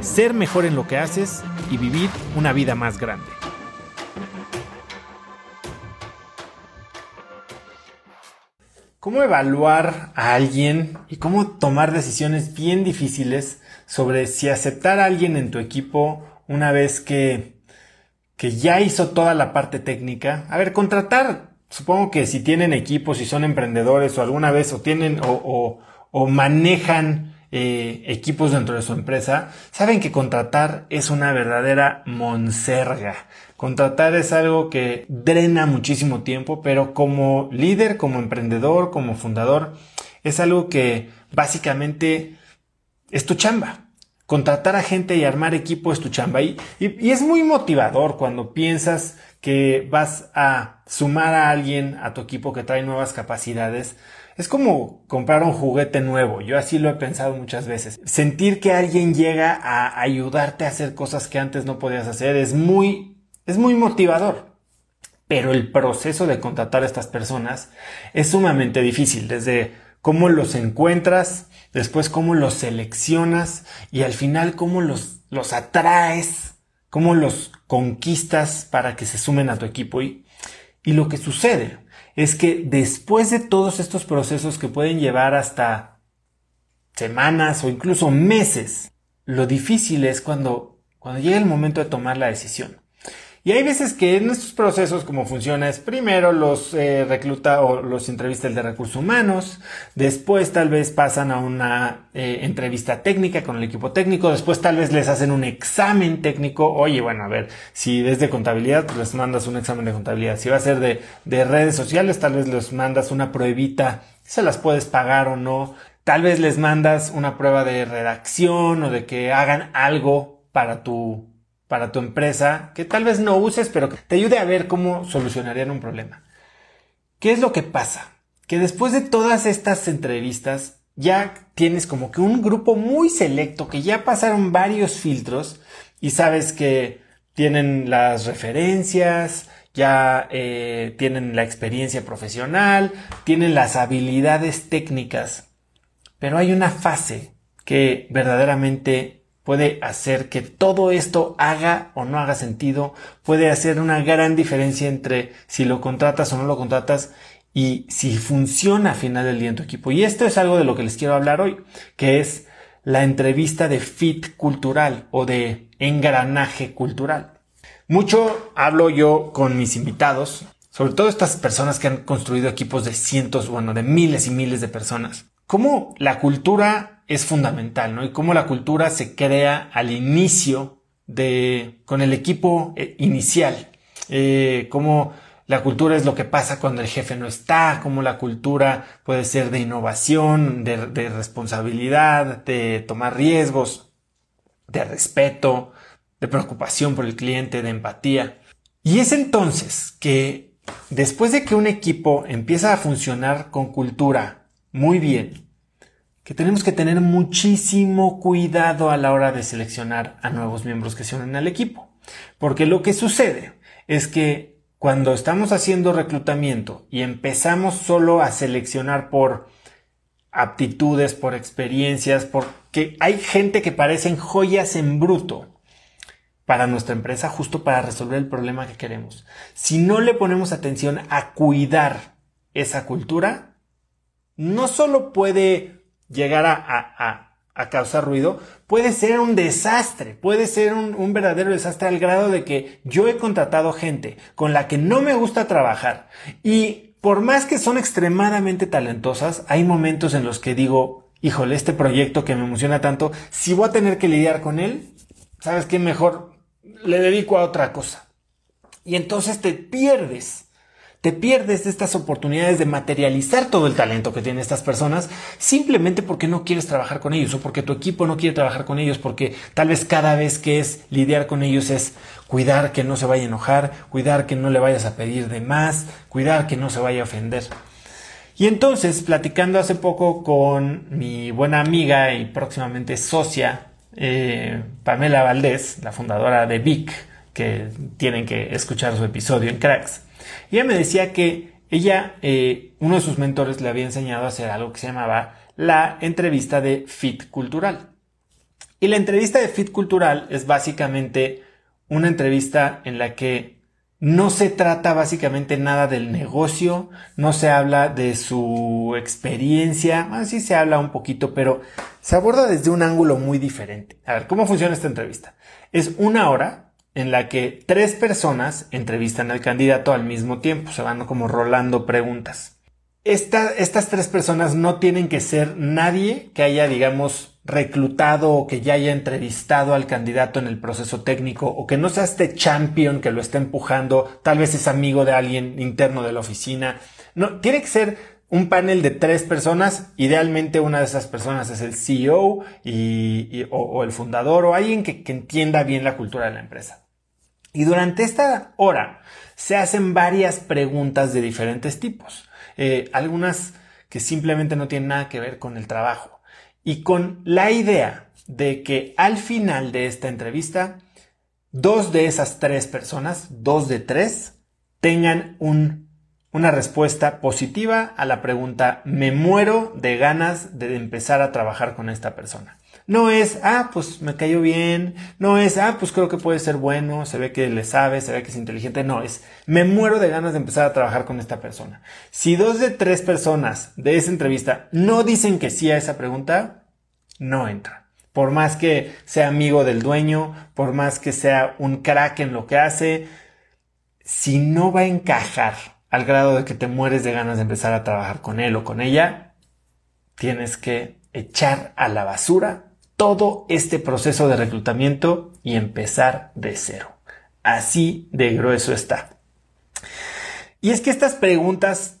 ser mejor en lo que haces y vivir una vida más grande. ¿Cómo evaluar a alguien y cómo tomar decisiones bien difíciles sobre si aceptar a alguien en tu equipo una vez que, que ya hizo toda la parte técnica? A ver, contratar supongo que si tienen equipos, si son emprendedores o alguna vez o tienen o, manejan eh, equipos dentro de su empresa, saben que contratar es una verdadera monserga. Contratar es algo que drena muchísimo tiempo, pero como líder, como emprendedor, como fundador, es algo que básicamente es tu chamba. Contratar a gente y armar equipo es tu chamba. y es muy motivador cuando piensas que vas a sumar a alguien a tu equipo que trae nuevas capacidades, es como comprar un juguete nuevo. Yo así lo he pensado muchas veces. Sentir que alguien llega a ayudarte a hacer cosas que antes no podías hacer es muy, es muy motivador. Pero el proceso de contratar a estas personas es sumamente difícil. Desde cómo los encuentras, después cómo los seleccionas y al final cómo los, los atraes cómo los conquistas para que se sumen a tu equipo. Y, y lo que sucede es que después de todos estos procesos que pueden llevar hasta semanas o incluso meses, lo difícil es cuando, cuando llega el momento de tomar la decisión. Y hay veces que en estos procesos como funciona es primero los eh, recluta o los entrevista el de recursos humanos, después tal vez pasan a una eh, entrevista técnica con el equipo técnico, después tal vez les hacen un examen técnico, oye, bueno, a ver, si es de contabilidad, pues les mandas un examen de contabilidad, si va a ser de, de redes sociales, tal vez les mandas una pruebita, se las puedes pagar o no, tal vez les mandas una prueba de redacción o de que hagan algo para tu para tu empresa que tal vez no uses, pero que te ayude a ver cómo solucionarían un problema. ¿Qué es lo que pasa? Que después de todas estas entrevistas ya tienes como que un grupo muy selecto que ya pasaron varios filtros y sabes que tienen las referencias, ya eh, tienen la experiencia profesional, tienen las habilidades técnicas, pero hay una fase que verdaderamente puede hacer que todo esto haga o no haga sentido, puede hacer una gran diferencia entre si lo contratas o no lo contratas y si funciona a final del día en tu equipo. Y esto es algo de lo que les quiero hablar hoy, que es la entrevista de fit cultural o de engranaje cultural. Mucho hablo yo con mis invitados, sobre todo estas personas que han construido equipos de cientos, bueno, de miles y miles de personas. Cómo la cultura es fundamental, ¿no? Y cómo la cultura se crea al inicio de, con el equipo eh, inicial. Eh, cómo la cultura es lo que pasa cuando el jefe no está, cómo la cultura puede ser de innovación, de, de responsabilidad, de tomar riesgos, de respeto, de preocupación por el cliente, de empatía. Y es entonces que después de que un equipo empieza a funcionar con cultura muy bien, que tenemos que tener muchísimo cuidado a la hora de seleccionar a nuevos miembros que se unen al equipo. Porque lo que sucede es que cuando estamos haciendo reclutamiento y empezamos solo a seleccionar por aptitudes, por experiencias, porque hay gente que parecen joyas en bruto para nuestra empresa justo para resolver el problema que queremos. Si no le ponemos atención a cuidar esa cultura, no solo puede llegar a, causar ruido, puede ser un desastre, puede ser un, un, verdadero desastre al grado de que yo he contratado gente con la que no me gusta trabajar y por más que son extremadamente talentosas, hay momentos en los que digo, híjole, este proyecto que me emociona tanto, si voy a tener que lidiar con él, ¿sabes qué? Mejor le dedico a otra cosa. Y entonces te pierdes te pierdes de estas oportunidades de materializar todo el talento que tienen estas personas simplemente porque no quieres trabajar con ellos o porque tu equipo no quiere trabajar con ellos, porque tal vez cada vez que es lidiar con ellos es cuidar que no se vaya a enojar, cuidar que no le vayas a pedir de más, cuidar que no se vaya a ofender. Y entonces, platicando hace poco con mi buena amiga y próximamente socia, eh, Pamela Valdés, la fundadora de Vic, que tienen que escuchar su episodio en Cracks, ella me decía que ella, eh, uno de sus mentores le había enseñado a hacer algo que se llamaba la entrevista de Fit Cultural. Y la entrevista de Fit Cultural es básicamente una entrevista en la que no se trata básicamente nada del negocio, no se habla de su experiencia, así se habla un poquito, pero se aborda desde un ángulo muy diferente. A ver, ¿cómo funciona esta entrevista? Es una hora en la que tres personas entrevistan al candidato al mismo tiempo, se van como rolando preguntas. estas tres personas no tienen que ser nadie que haya, digamos, reclutado o que ya haya entrevistado al candidato en el proceso técnico o que no sea este champion que lo está empujando, tal vez es amigo de alguien interno de la oficina. No, tiene que ser un panel de tres personas, idealmente una de esas personas es el CEO y, o, el fundador o alguien que, entienda bien la cultura de la empresa. Y durante esta hora se hacen varias preguntas de diferentes tipos, eh, algunas que simplemente no tienen nada que ver con el trabajo y con la idea de que al final de esta entrevista, dos de esas tres personas, dos de tres, tengan un una respuesta positiva a la pregunta me muero de ganas de empezar a trabajar con esta persona. No es, ah, pues me cayó bien, no es, ah, pues creo que puede ser bueno, se ve que le sabe, se ve que es inteligente, no es, me muero de ganas de empezar a trabajar con esta persona. Si dos de tres personas de esa entrevista no dicen que sí a esa pregunta, no entra. Por más que sea amigo del dueño, por más que sea un crack en lo que hace, si no va a encajar al grado de que te mueres de ganas de empezar a trabajar con él o con ella, tienes que echar a la basura todo este proceso de reclutamiento y empezar de cero. Así de grueso está. Y es que estas preguntas,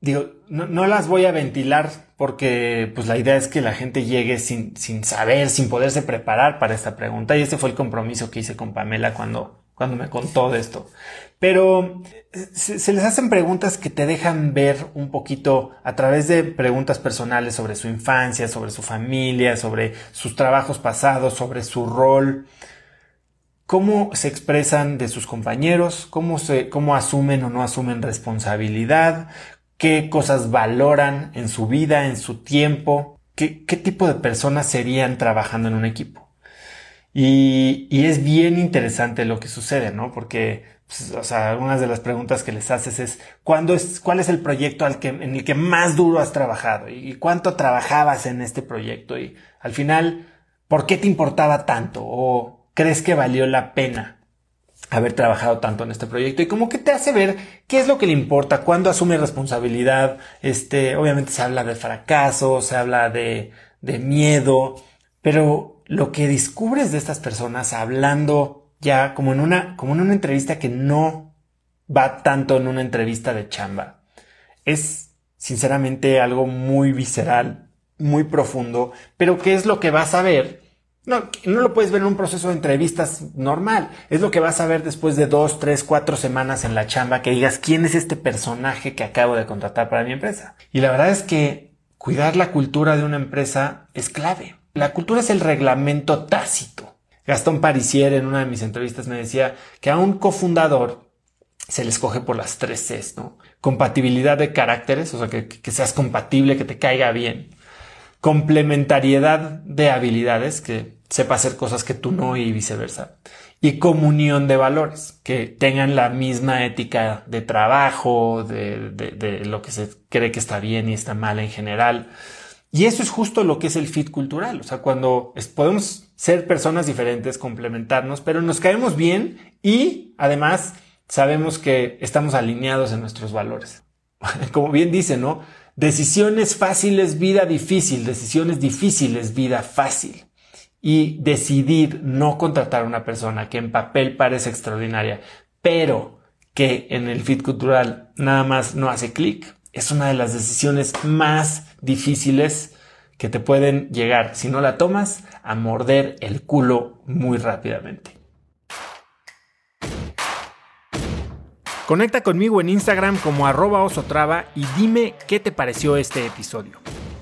digo, no, las voy a ventilar porque pues la idea es que la gente llegue sin, sin saber, sin poderse preparar para esta pregunta. Y ese fue el compromiso que hice con Pamela cuando, cuando me contó de esto. Pero se, les hacen preguntas que te dejan ver un poquito a través de preguntas personales sobre su infancia, sobre su familia, sobre sus trabajos pasados, sobre su rol, cómo se expresan de sus compañeros, cómo, se, cómo asumen o no asumen responsabilidad, qué cosas valoran en su vida, en su tiempo, qué, qué tipo de personas serían trabajando en un equipo. Y, y, es bien interesante lo que sucede, ¿no? Porque, pues, o sea, algunas de las preguntas que les haces es, ¿cuándo es, cuál es el proyecto al que, en el que más duro has trabajado? ¿Y cuánto trabajabas en este proyecto? Y al final, ¿por qué te importaba tanto? ¿O crees que valió la pena haber trabajado tanto en este proyecto? Y como que te hace ver qué es lo que le importa, cuándo asume responsabilidad. Este, obviamente se habla de fracaso, se habla de, de miedo, pero lo que descubres de estas personas hablando ya como en una, como en una entrevista que no va tanto en una entrevista de chamba, es sinceramente algo muy visceral, muy profundo, pero ¿qué es lo que vas a ver? No, no lo puedes ver en un proceso de entrevistas normal. Es lo que vas a ver después de dos, tres, cuatro semanas en la chamba que digas quién es este personaje que acabo de contratar para mi empresa. Y la verdad es que cuidar la cultura de una empresa es clave. La cultura es el reglamento tácito. Gastón Parisier en una de mis entrevistas me decía que a un cofundador se le escoge por las tres Cs, ¿no? Compatibilidad de caracteres, o sea, que, seas compatible, que te caiga bien. Complementariedad de habilidades, que sepa hacer cosas que tú no y viceversa. Y comunión de valores, que tengan la misma ética de trabajo, de lo que se cree que está bien y está mal en general. Y eso es justo lo que es el fit cultural. O sea, cuando podemos ser personas diferentes, complementarnos, pero nos caemos bien y además sabemos que estamos alineados en nuestros valores. Como bien dice, ¿no? Decisiones fáciles, vida difícil. Decisiones difíciles, vida fácil. Y decidir no contratar a una persona que en papel parece extraordinaria, pero que en el fit cultural nada más no hace clic, es una de las decisiones más difíciles que te pueden llegar, si no la tomas, a morder el culo muy rápidamente. Conecta conmigo en Instagram como arroba osotrava y dime qué te pareció este episodio.